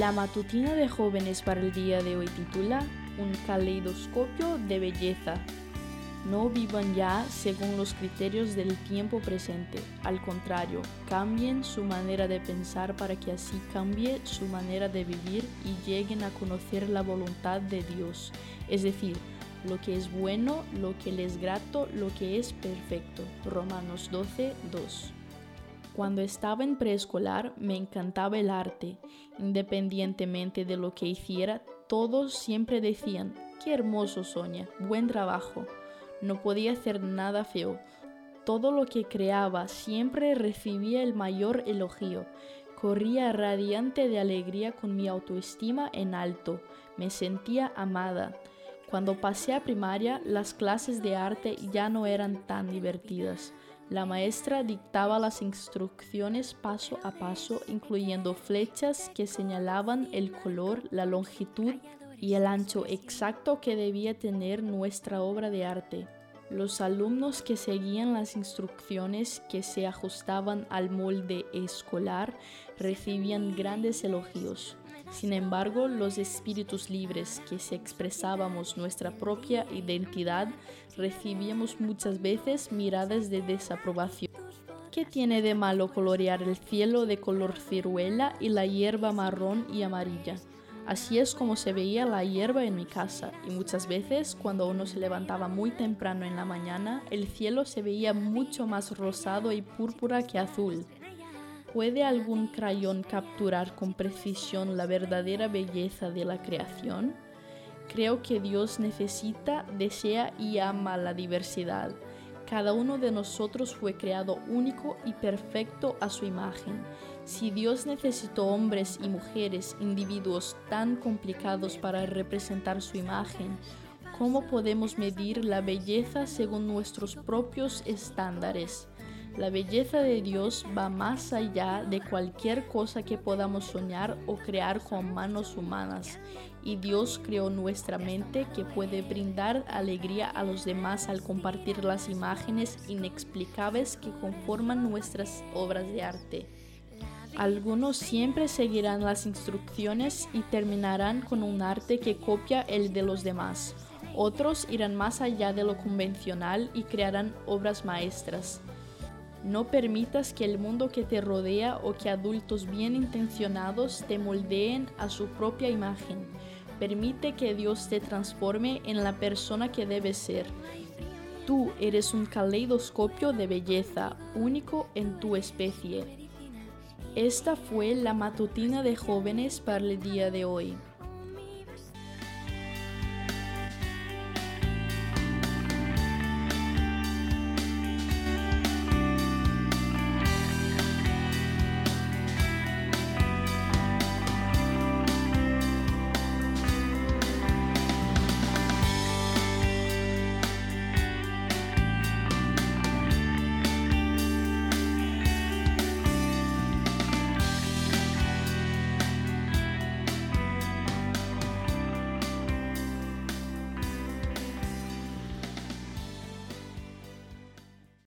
La matutina de jóvenes para el día de hoy titula Un caleidoscopio de belleza. No vivan ya según los criterios del tiempo presente. Al contrario, cambien su manera de pensar para que así cambie su manera de vivir y lleguen a conocer la voluntad de Dios. Es decir, lo que es bueno, lo que les es grato, lo que es perfecto. Romanos 12, 2. Cuando estaba en preescolar me encantaba el arte. Independientemente de lo que hiciera, todos siempre decían, qué hermoso Sonia, buen trabajo. No podía hacer nada feo. Todo lo que creaba siempre recibía el mayor elogio. Corría radiante de alegría con mi autoestima en alto. Me sentía amada. Cuando pasé a primaria, las clases de arte ya no eran tan divertidas. La maestra dictaba las instrucciones paso a paso, incluyendo flechas que señalaban el color, la longitud y el ancho exacto que debía tener nuestra obra de arte. Los alumnos que seguían las instrucciones que se ajustaban al molde escolar recibían grandes elogios. Sin embargo, los espíritus libres que se expresábamos nuestra propia identidad recibíamos muchas veces miradas de desaprobación. ¿Qué tiene de malo colorear el cielo de color ciruela y la hierba marrón y amarilla? Así es como se veía la hierba en mi casa y muchas veces cuando uno se levantaba muy temprano en la mañana el cielo se veía mucho más rosado y púrpura que azul. ¿Puede algún crayón capturar con precisión la verdadera belleza de la creación? Creo que Dios necesita, desea y ama la diversidad. Cada uno de nosotros fue creado único y perfecto a su imagen. Si Dios necesitó hombres y mujeres, individuos tan complicados para representar su imagen, ¿cómo podemos medir la belleza según nuestros propios estándares? La belleza de Dios va más allá de cualquier cosa que podamos soñar o crear con manos humanas. Y Dios creó nuestra mente que puede brindar alegría a los demás al compartir las imágenes inexplicables que conforman nuestras obras de arte. Algunos siempre seguirán las instrucciones y terminarán con un arte que copia el de los demás. Otros irán más allá de lo convencional y crearán obras maestras. No permitas que el mundo que te rodea o que adultos bien intencionados te moldeen a su propia imagen. Permite que Dios te transforme en la persona que debes ser. Tú eres un caleidoscopio de belleza, único en tu especie. Esta fue la matutina de jóvenes para el día de hoy.